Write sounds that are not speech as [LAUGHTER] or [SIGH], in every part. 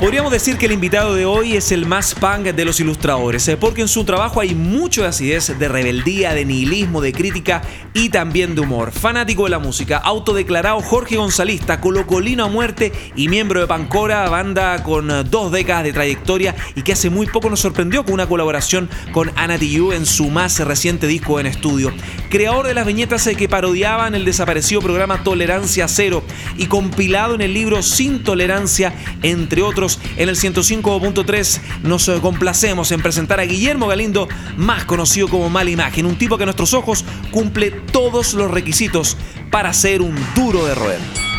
Podríamos decir que el invitado de hoy es el más punk de los ilustradores, eh, porque en su trabajo hay mucho de acidez, de rebeldía, de nihilismo, de crítica y también de humor. Fanático de la música, autodeclarado Jorge Gonzalista, colocolino a muerte y miembro de Pancora, banda con eh, dos décadas de trayectoria y que hace muy poco nos sorprendió con una colaboración con Ana Tijoux en su más reciente disco en estudio. Creador de las viñetas eh, que parodiaban el desaparecido programa Tolerancia Cero y compilado en el libro Sin Tolerancia, entre otros en el 105.3 nos eh, complacemos en presentar a Guillermo Galindo, más conocido como Mala Imagen, un tipo que a nuestros ojos cumple todos los requisitos para ser un duro de roer.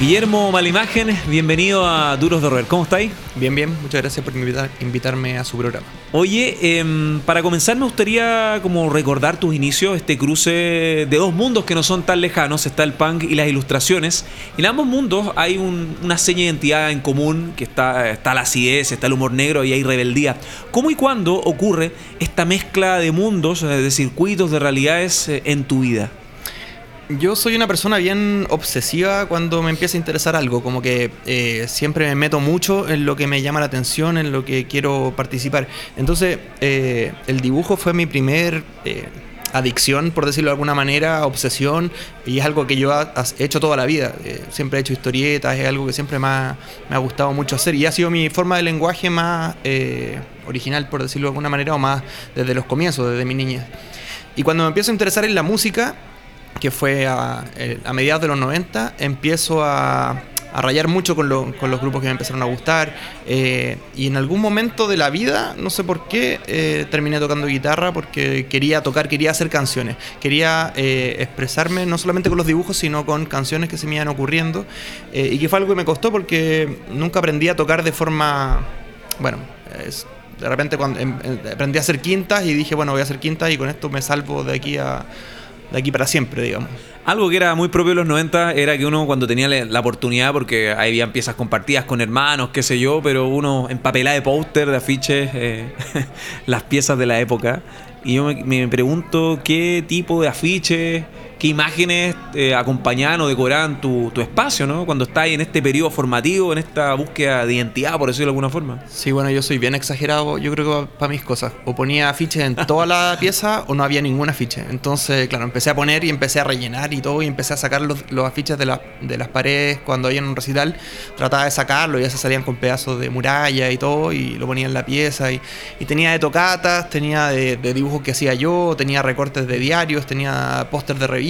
Guillermo Malimagen, bienvenido a Duros de Roer. ¿Cómo estáis? Bien, bien. Muchas gracias por invitarme a su programa. Oye, em, para comenzar me gustaría como recordar tus inicios, este cruce de dos mundos que no son tan lejanos. Está el punk y las ilustraciones. En ambos mundos hay una seña de identidad en común, que está, está la acidez, está el humor negro y hay rebeldía. ¿Cómo y cuándo ocurre esta mezcla de mundos, de circuitos, de realidades eh, en tu vida? Yo soy una persona bien obsesiva cuando me empieza a interesar algo, como que eh, siempre me meto mucho en lo que me llama la atención, en lo que quiero participar. Entonces, eh, el dibujo fue mi primer eh, adicción, por decirlo de alguna manera, obsesión, y es algo que yo he hecho toda la vida. siempre he hecho historietas, es algo que siempre me ha, me ha, gustado mucho hacer, y ha sido mi forma de lenguaje más original, por decirlo de alguna manera, o más desde los comienzos, desde mi niñez. Y cuando me empiezo a interesar en la música, que fue a, eh, mediados de los 90, empiezo a, rayar mucho con, los grupos que me empezaron a gustar. Eh, y en algún momento de la vida, no sé por qué, eh, terminé tocando guitarra porque quería tocar, quería hacer canciones. Quería expresarme no solamente con los dibujos, sino con canciones que se me iban ocurriendo. y que fue algo que me costó porque nunca aprendí a tocar de forma. Bueno, de repente cuando em, aprendí a hacer quintas y dije, bueno, voy a hacer quintas y con esto me salvo de aquí a de aquí para siempre, digamos. Algo que era muy propio de los 90 era que uno cuando tenía la oportunidad, porque había piezas compartidas con hermanos, qué sé yo, pero uno empapelaba de póster, de afiches, eh, [LAUGHS] las piezas de la época. Y yo me, pregunto qué tipo de afiches, qué imágenes eh, acompañaban o decoraban tu, espacio, ¿no? Cuando estás en este periodo formativo, en esta búsqueda de identidad, por decirlo de alguna forma. Sí, bueno, yo soy bien exagerado, yo creo que para mis cosas. O ponía afiches en toda la [LAUGHS] pieza o no había ningún afiche. Entonces, claro, empecé a poner y empecé a rellenar y todo, y empecé a sacar los, afiches de, de las paredes cuando había un recital. Trataba de sacarlo y ya se salían con pedazos de muralla y todo, y lo ponía en la pieza. Y, tenía de tocatas, tenía de, de dibujos que hacía yo, tenía recortes de diarios, tenía póster de revistas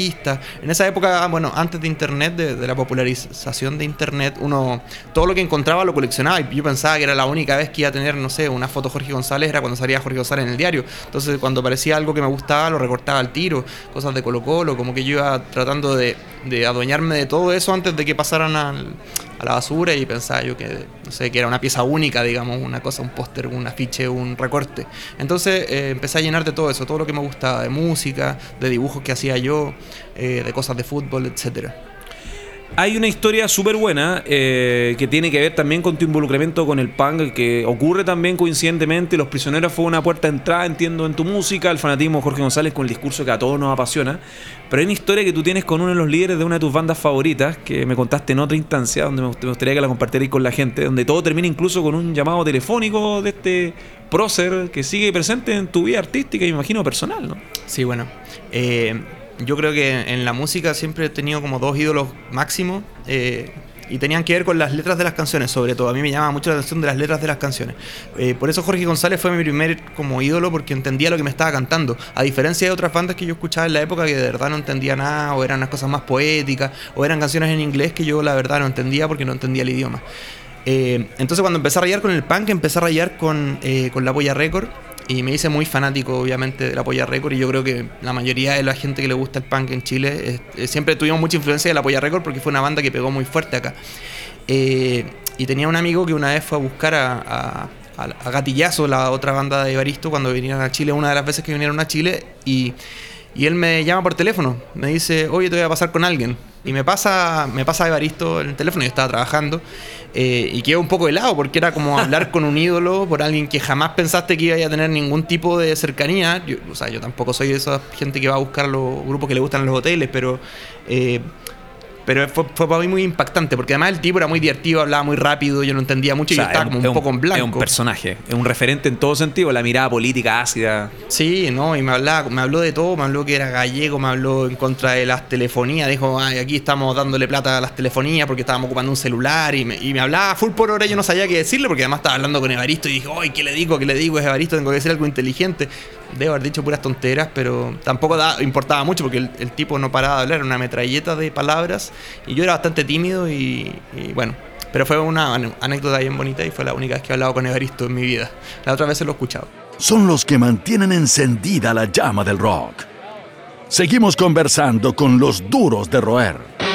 en esa época, bueno, antes de Internet, de, la popularización de Internet, uno todo lo que encontraba lo coleccionaba yo pensaba que era la única vez que iba a tener, no sé, una foto de Jorge González era cuando salía Jorge González en el diario. Entonces, cuando aparecía algo que me gustaba, lo recortaba al tiro, cosas de Colo Colo, como que yo iba tratando de, de adueñarme de todo eso antes de que pasaran al, a la basura y pensaba yo que, no sé, que era una pieza única, digamos, una cosa, un póster, un afiche, un recorte. Entonces eh, empecé a llenar de todo eso, todo lo que me gustaba, de música, de dibujos que hacía yo, eh, de cosas de fútbol, etcétera. Hay una historia súper buena eh, que tiene que ver también con tu involucramiento con el punk, que ocurre también coincidentemente. Los Prisioneros fue una puerta de entrada, entiendo, en tu música, el fanatismo de Jorge González con el discurso que a todos nos apasiona. Pero hay una historia que tú tienes con uno de los líderes de una de tus bandas favoritas, que me contaste en otra instancia, donde me gustaría que la compartierais con la gente, donde todo termina incluso con un llamado telefónico de este prócer que sigue presente en tu vida artística y imagino personal, ¿no? Sí, bueno. Eh, yo creo que en la música siempre he tenido como dos ídolos máximos eh, y tenían que ver con las letras de las canciones, sobre todo. A mí me llama mucho la atención de las letras de las canciones. Eh, por eso Jorge González fue mi primer como ídolo porque entendía lo que me estaba cantando. A diferencia de otras bandas que yo escuchaba en la época que de verdad no entendía nada, o eran unas cosas más poéticas, o eran canciones en inglés que yo la verdad no entendía porque no entendía el idioma. Eh, entonces cuando empecé a rayar con el punk, empecé a rayar con, con la Polla Record y me hice muy fanático, obviamente, de la Polla Record. Y yo creo que la mayoría de la gente que le gusta el punk en Chile siempre tuvimos mucha influencia de la Polla Record porque fue una banda que pegó muy fuerte acá. Eh, y tenía un amigo que una vez fue a buscar a, Gatillazo, la otra banda de Evaristo, cuando vinieron a Chile, una de las veces que vinieron a Chile. Y, Y él me llama por teléfono, me dice, oye, te voy a pasar con alguien. Y me pasa, me pasa Evaristo el teléfono, yo estaba trabajando, eh, y quedé un poco helado, porque era como hablar con un ídolo, por alguien que jamás pensaste que iba a tener ningún tipo de cercanía. o sea, yo tampoco soy de esa gente que va a buscar los grupos que le gustan en los hoteles, pero eh, pero fue, para mí muy impactante, porque además el tipo era muy divertido, hablaba muy rápido, yo no entendía mucho y yo estaba como un, poco en blanco. Es un personaje, es un referente en todo sentido, la mirada política ácida. Sí, no, y me, hablaba, me habló de todo, me habló que era gallego, me habló en contra de las telefonías, dijo, Ay, aquí estamos dándole plata a las telefonías porque estábamos ocupando un celular, y me, y me hablaba full por hora, yo no sabía qué decirle, porque además estaba hablando con Evaristo y dije, ay, ¿qué le digo? ¿Qué le digo? Es Evaristo, tengo que decir algo inteligente debo haber dicho puras tonteras, pero tampoco importaba mucho porque el, tipo no paraba de hablar, era una metralleta de palabras y yo era bastante tímido y, bueno, pero fue una anécdota bien bonita y fue la única vez que he hablado con Evaristo en mi vida. La otra vez se lo he escuchado. Son los que mantienen encendida la llama del rock. Seguimos conversando con los duros de roer.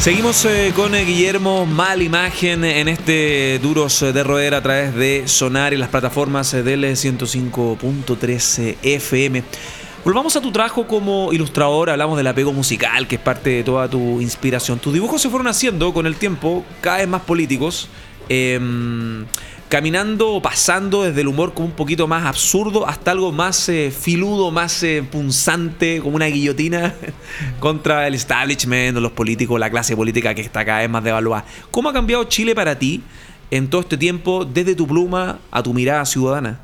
Seguimos eh, con eh, Guillermo Mal Imagen en este Duros de Roer a través de Sonar y las plataformas eh, del 105.13 FM. Volvamos a tu trabajo como ilustrador, hablamos del apego musical, que es parte de toda tu inspiración. Tus dibujos se fueron haciendo con el tiempo cada vez más políticos. Em, caminando o pasando desde el humor como un poquito más absurdo hasta algo más eh, filudo, más eh, punzante, como una guillotina [LAUGHS] contra el establishment los políticos, la clase política que está cada vez más devaluada. ¿Cómo ha cambiado Chile para ti en todo este tiempo, desde tu pluma a tu mirada ciudadana?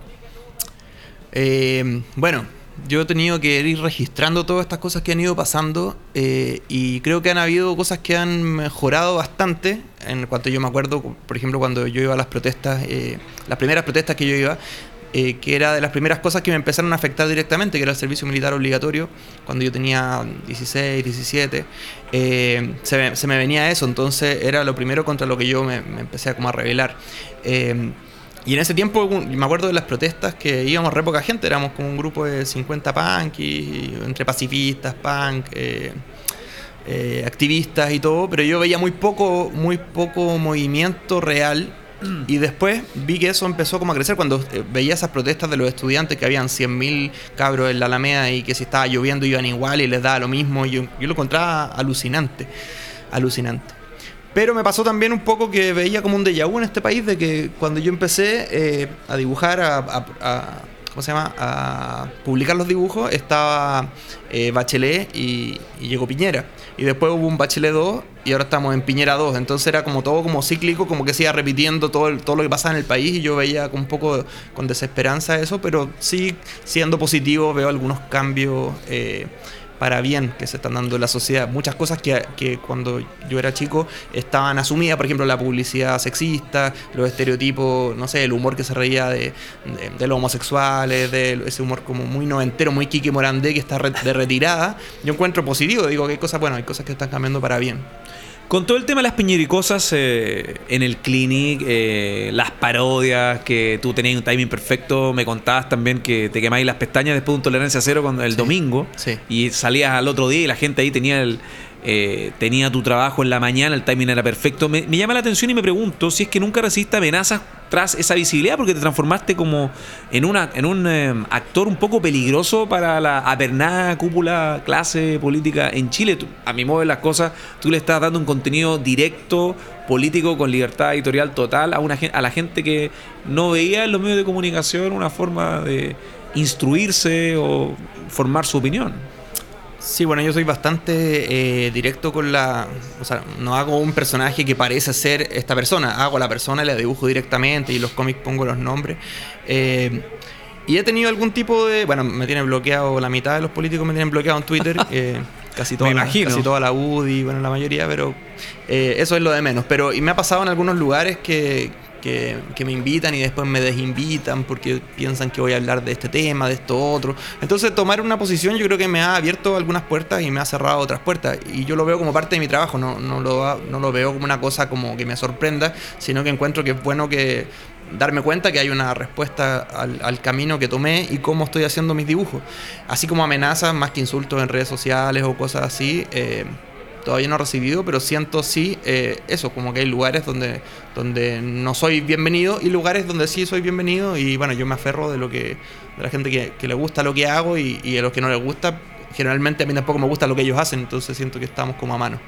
Eh, bueno, yo he tenido que ir registrando todas estas cosas que han ido pasando eh, y creo que han habido cosas que han mejorado bastante. En cuanto yo me acuerdo, por ejemplo, cuando yo iba a las protestas, eh, las primeras protestas que yo iba, eh, que era de las primeras cosas que me empezaron a afectar directamente, que era el servicio militar obligatorio, cuando yo tenía 16, 17, se me, se, me, venía eso, entonces era lo primero contra lo que yo me, empecé a, como a rebelar. Y en ese tiempo me acuerdo de las protestas que íbamos re poca gente, éramos como un grupo de 50 punk, y, entre pacifistas, punk, eh, eh, activistas y todo, pero yo veía muy poco, muy poco movimiento real. Y después vi que eso empezó como a crecer cuando eh, veía esas protestas de los estudiantes que habían 100.000 cabros en la Alameda y que si estaba lloviendo iban igual y les daba lo mismo. Yo, yo lo encontraba alucinante, alucinante. Pero me pasó también un poco que veía como un déjà vu en este país de que cuando yo empecé eh, a dibujar, a, ¿cómo se llama? A publicar los dibujos, estaba eh, Bachelet y, llegó Piñera. Y después hubo un Bachelet 2 y ahora estamos en Piñera 2. Entonces era como todo como cíclico, como que se iba repitiendo todo, todo lo que pasaba en el país y yo veía con un poco con desesperanza eso, pero sí siendo positivo veo algunos cambios. Eh, para bien que se están dando en la sociedad. Muchas cosas que, que, cuando yo era chico estaban asumidas, por ejemplo, la publicidad sexista, los estereotipos, no sé, el humor que se reía de, los homosexuales, de ese humor como muy noventero, muy Kiki Morandé que está de retirada. Yo encuentro positivo, digo que hay cosas, bueno, hay cosas que están cambiando para bien. Con todo el tema de las piñericosas eh, en el clinic, eh, las parodias, que tú tenías un timing perfecto, me contabas también que te quemáis las pestañas después de un tolerancia cero con el domingo y salías al otro día y la gente ahí tenía el, eh, tenía tu trabajo en la mañana, el timing era perfecto. Me, llama la atención y me pregunto si es que nunca recibiste amenazas tras esa visibilidad, porque te transformaste como en, una, en un eh, actor un poco peligroso para la apernada cúpula clase política en Chile. a mi modo de las cosas, tú le estás dando un contenido directo, político, con libertad editorial total a, una, a la gente que no veía en los medios de comunicación una forma de instruirse o formar su opinión. Sí, bueno, yo soy bastante eh, directo con la... O sea, no hago un personaje que parece ser esta persona, hago la persona y la dibujo directamente y los cómics pongo los nombres. Eh, y he tenido algún tipo de... Bueno, me tiene bloqueado, la mitad de los políticos me tienen bloqueado en Twitter. [LAUGHS] Eh, casi, toda la, casi toda la UDI, bueno, la mayoría, pero eso es lo de menos. Pero y me ha pasado en algunos lugares que, que, me invitan y después me desinvitan porque piensan que voy a hablar de este tema, de esto otro. Entonces tomar una posición yo creo que me ha abierto algunas puertas y me ha cerrado otras puertas. Y yo lo veo como parte de mi trabajo, no, no, lo, no lo veo como una cosa como que me sorprenda, sino que encuentro que es bueno que darme cuenta que hay una respuesta al, camino que tomé y cómo estoy haciendo mis dibujos. Así como amenazas, más que insultos en redes sociales o cosas así. Eh, todavía no he recibido, pero siento sí eh, eso, como que hay lugares donde, donde no soy bienvenido y lugares donde sí soy bienvenido y bueno, yo me aferro de lo que de la gente que, le gusta lo que hago y, y a los que no les gusta, generalmente a mí tampoco me gusta lo que ellos hacen, entonces siento que estamos como a mano.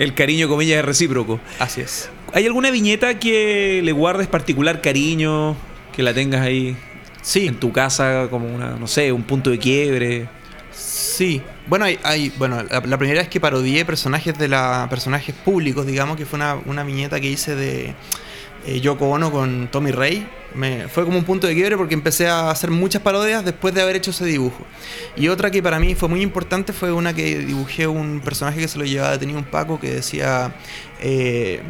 El cariño, comillas, es recíproco. Así es. ¿Hay alguna viñeta que le guardes particular cariño, que la tengas ahí sí. en tu casa como una, no sé, un punto de quiebre? Sí, bueno, hay, bueno la, primera es que parodié personajes de la personajes públicos, digamos, que fue una, una viñeta que hice de eh, Yoko Ono con Tommy Rey. Me, fue como un punto de quiebre porque empecé a hacer muchas parodias después de haber hecho ese dibujo. Y otra que para mí fue muy importante fue una que dibujé un personaje que se lo llevaba detenido un Paco que decía... Eh,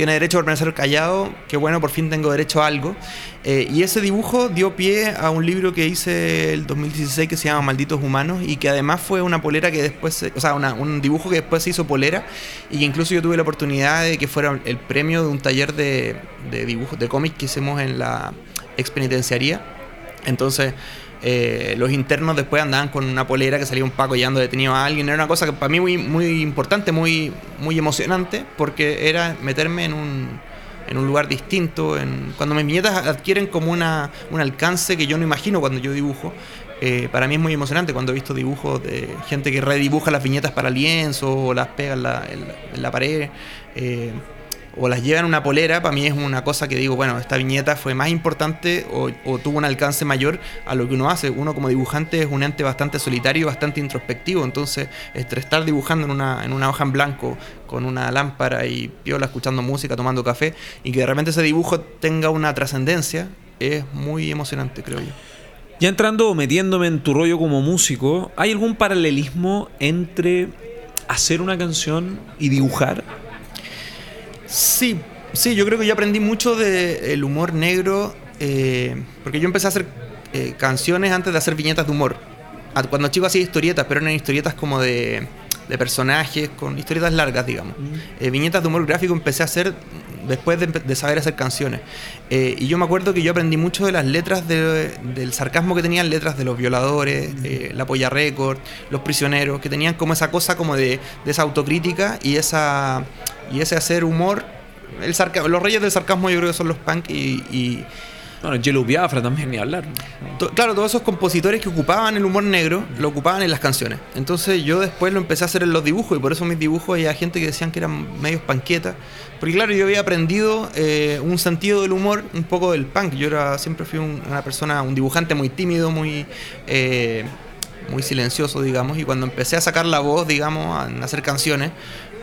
tiene derecho a permanecer callado, que bueno, por fin tengo derecho a algo. Eh, y ese dibujo dio pie a un libro que hice el 2016 que se llama Malditos Humanos y que además fue una polera que después, o sea, un dibujo que después se hizo polera y que incluso yo tuve la oportunidad de que fuera el premio de un taller de, de dibujos, de cómics que hicimos en la expenitenciaría. Entonces, eh, los internos después andaban con una polera que salía un Paco llevando detenido a alguien. Era una cosa que para mí muy, muy importante, muy, muy emocionante, porque era meterme en un, en un lugar distinto. En, cuando mis viñetas adquieren como una, un alcance que yo no imagino cuando yo dibujo, eh, para mí es muy emocionante cuando he visto dibujos de gente que redibuja las viñetas para lienzo o las pega en la, pared. Eh, o las llevan una polera, para mí es una cosa que digo, bueno, esta viñeta fue más importante o, tuvo un alcance mayor a lo que uno hace. Uno como dibujante es un ente bastante solitario bastante introspectivo, entonces estar dibujando en una, en una hoja en blanco con una lámpara y piola escuchando música, tomando café y que de repente ese dibujo tenga una trascendencia es muy emocionante, creo yo. Ya entrando, metiéndome en tu rollo como músico, ¿hay algún paralelismo entre hacer una canción y dibujar? Sí, sí, yo creo que yo aprendí mucho del humor negro, eh, porque yo empecé a hacer eh, canciones antes de hacer viñetas de humor. Cuando chico hacía historietas, pero eran historietas como de, personajes, con historietas largas, digamos. Mm. Eh, viñetas de humor gráfico empecé a hacer después de, saber hacer canciones. y yo me acuerdo que yo aprendí mucho de las letras del sarcasmo que tenían letras de los violadores, mm. la polla récord, los prisioneros, que tenían como esa cosa como de, de esa autocrítica y esa y ese hacer humor, el los reyes del sarcasmo yo creo que son los punk y... bueno, Jello Biafra también, ni hablar. claro, todos esos compositores que ocupaban el humor negro, lo ocupaban en las canciones. Entonces yo después lo empecé a hacer en los dibujos y por eso mis dibujos había gente que decían que eran medios panquetas. Porque claro, yo había aprendido eh, un sentido del humor, un poco del punk. Yo era, siempre fui una persona, un dibujante muy tímido, muy... Eh, muy silencioso, digamos, y cuando empecé a sacar la voz, digamos, a hacer canciones,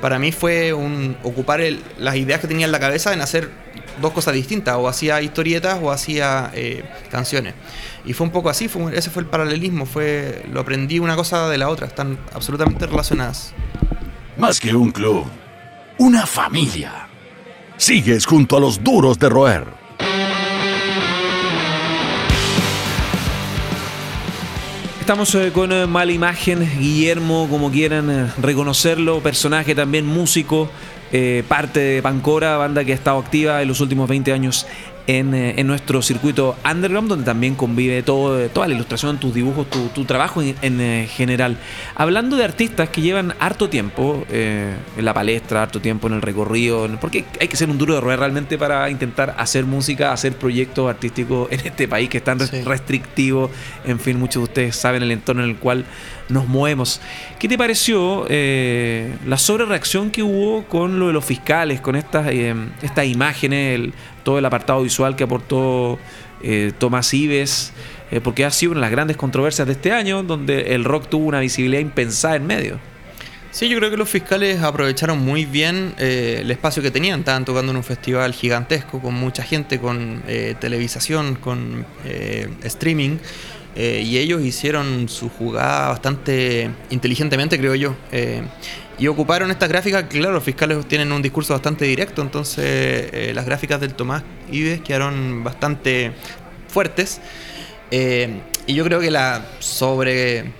para mí fue un, ocupar las ideas que tenía en la cabeza en hacer dos cosas distintas, o hacía historietas o hacía eh, canciones. Y fue un poco así, fue, ese fue el paralelismo, fue lo aprendí una cosa de la otra, están absolutamente relacionadas. Más que un club, una familia. Sigues junto a los duros de roer. Estamos eh, con eh, Mala Imagen, Guillermo, como quieran reconocerlo, personaje también músico, parte de Pancora, banda que ha estado activa en los últimos 20 años eh, en, nuestro circuito underground, donde también convive todo, toda la ilustración, tus dibujos, tu, trabajo en, eh, general. Hablando de artistas que llevan harto tiempo eh, en la palestra, harto tiempo en el recorrido, porque hay que ser un duro de roer realmente para intentar hacer música, hacer proyectos artísticos en este país que es tan restrictivo. En fin, muchos de ustedes saben el entorno en el cual nos movemos. ¿Qué te pareció eh, la sobrereacción que hubo con lo de los fiscales, con estas, eh, estas imágenes, todo el apartado visual que aportó eh, Tomás Ives? porque ha sido una de las grandes controversias de este año, donde el rock tuvo una visibilidad impensada en medio. Sí, yo creo que los fiscales aprovecharon muy bien el espacio que tenían. Estaban tocando en un festival gigantesco con mucha gente, con televisación, con streaming. Eh, y ellos hicieron su jugada bastante inteligentemente, creo yo. Eh, y ocuparon estas gráficas, claro, los fiscales tienen un discurso bastante directo, entonces eh, las gráficas del Tomás Ives quedaron bastante fuertes. y yo creo que la sobre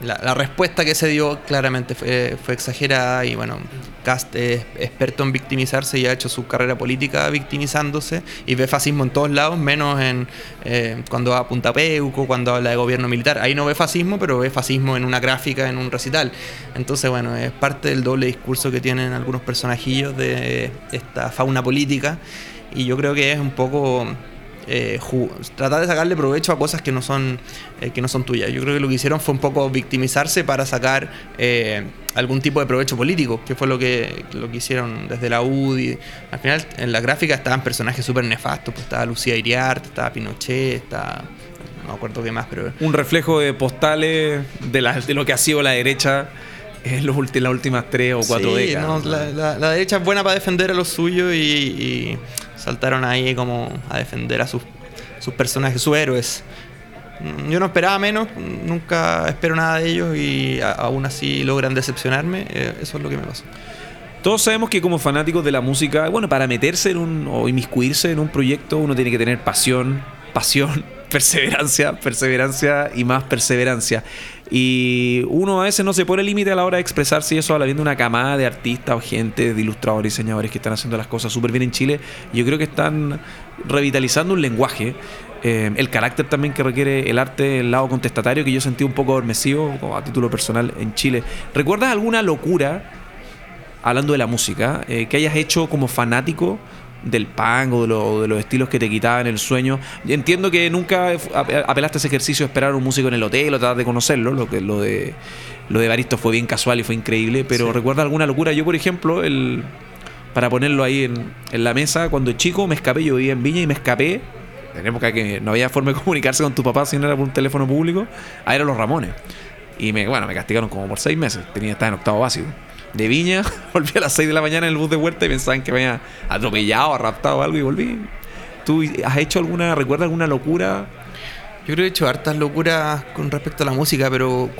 la, respuesta que se dio claramente fue, fue exagerada y bueno, Cast es experto en victimizarse y ha hecho su carrera política victimizándose y ve fascismo en todos lados, menos en eh, cuando va a Punta Peuco, cuando habla de gobierno militar. Ahí no ve fascismo, pero ve fascismo en una gráfica, en un recital. Entonces, bueno, es parte del doble discurso que tienen algunos personajillos de esta fauna política y yo creo que es un poco eh, tratar de sacarle provecho a cosas que no son eh, que no son tuyas. Yo creo que lo que hicieron fue un poco victimizarse para sacar eh, algún tipo de provecho político, que fue lo que, lo que hicieron desde la UDI. Al final, en la gráfica estaban personajes súper nefastos, pues estaba Lucía Iriarte, estaba Pinochet, estaba no me acuerdo qué más, pero... Un reflejo de postales de, de lo que ha sido la derecha en los las últimas tres o cuatro décadas. la, derecha es buena para defender a los suyos y saltaron ahí como a defender a sus, sus personajes, sus héroes. Mm, yo no esperaba menos, nunca espero nada de ellos y aún así logran decepcionarme. Eh, eso es lo que me pasó. Todos sabemos que como fanáticos de la música, bueno, para meterse en un o inmiscuirse en un proyecto uno tiene que tener pasión, pasión, perseverancia, perseverancia y más perseverancia. Y uno a veces no se pone límite a la hora de expresarse y eso habla viendo una camada de artistas o gente, de ilustradores, diseñadores que están haciendo las cosas súper bien en Chile. Yo creo que están revitalizando un lenguaje. Eh, el carácter también que requiere el arte, el lado contestatario, que yo sentí un poco adormecido a título personal en Chile. ¿Recuerdas alguna locura, hablando de la música, eh, que hayas hecho como fanático? Del punk o de, los estilos que te quitaban el sueño. Entiendo que nunca apelaste a ese ejercicio de esperar a un músico en el hotel o tratar de conocerlo, lo que lo de lo de Baristo fue bien casual y fue increíble, pero recuerda alguna locura. Yo, por ejemplo, el para ponerlo ahí en, en, la mesa, cuando chico me escapé, yo vivía en Viña y me escapé, en época que no había forma de [LAUGHS] comunicarse con tu papá si no era por un teléfono público, a ir a los Ramones. Y me, bueno, me castigaron como por seis meses, tenía estar en octavo básico de Viña, [LAUGHS] volví a las 6 de la mañana en el bus de vuelta y pensaban que me había atropellado, raptado o algo y volví. ¿Tú has hecho alguna, recuerda alguna locura? Yo creo que he hecho hartas locuras con respecto a la música, pero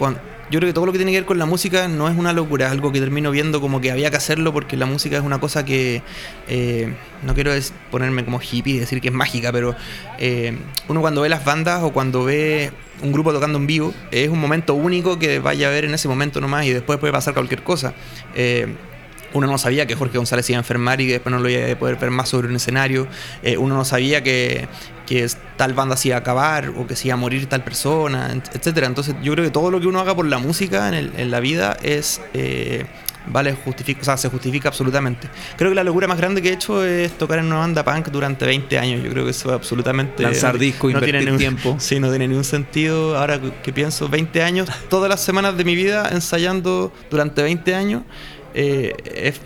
yo creo que todo lo que tiene que ver con la música no es una locura, es algo que termino viendo como que había que hacerlo porque la música es una cosa que eh, no quiero ponerme como hippie y decir que es mágica, pero eh, uno cuando ve las bandas o cuando ve un grupo tocando en vivo, es un momento único que vaya a ver en ese momento nomás y después puede pasar cualquier cosa. Eh, uno no sabía que Jorge González iba a enfermar y que después no lo iba a poder ver más sobre un escenario. Eh, uno no sabía que, que, tal banda se iba a acabar o que se iba a morir tal persona, etc. Entonces yo creo que todo lo que uno haga por la música en, en la vida es... Eh, vale, justifica, o sea, se justifica absolutamente. Creo que la locura más grande que he hecho es tocar en una banda punk durante 20 años. Yo creo que eso es absolutamente. Lanzar disco, no invertir tiene tiempo. [LAUGHS] Sí, no tiene ningún sentido. Ahora que pienso, 20 años, todas las semanas de mi vida ensayando durante 20 años. Eh,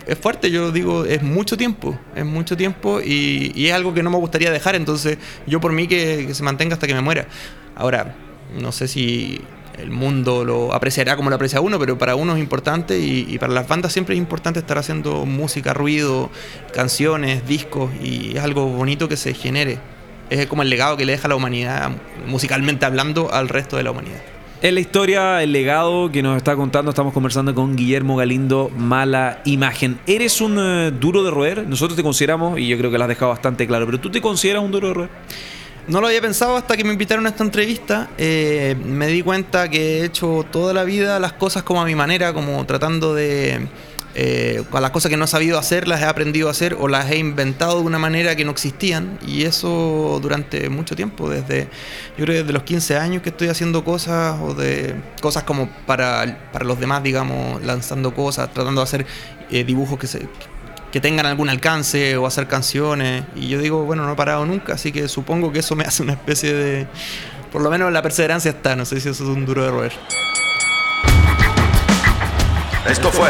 es, fuerte, yo digo, es mucho tiempo, es mucho tiempo y, es algo que no me gustaría dejar, entonces yo por mí que se mantenga hasta que me muera. Ahora, no sé si el mundo lo apreciará como lo aprecia uno, pero para uno es importante y, para las bandas siempre es importante estar haciendo música, ruido, canciones, discos y es algo bonito que se genere. Es como el legado que le deja la humanidad, musicalmente hablando, al resto de la humanidad. En la historia, el legado que nos está contando, estamos conversando con Guillermo Galindo, Mala Imagen. ¿Eres un eh, duro de roer? Nosotros te consideramos, y yo creo que lo has dejado bastante claro, pero ¿tú te consideras un duro de roer? No lo había pensado hasta que me invitaron a esta entrevista. Eh, me di cuenta que he hecho toda la vida las cosas como a mi manera, como tratando de... Eh, las cosas que no he sabido hacer las he aprendido a hacer o las he inventado de una manera que no existían y eso durante mucho tiempo, desde yo creo desde los 15 años que estoy haciendo cosas o de cosas como para, para los demás, digamos, lanzando cosas, tratando de hacer eh, dibujos que, se, que tengan algún alcance o hacer canciones. Y yo digo, bueno, no he parado nunca, así que supongo que eso me [LAUGHS] hace una especie de... Por lo menos la perseverancia está, no sé si eso es un duro de roer. Esto fue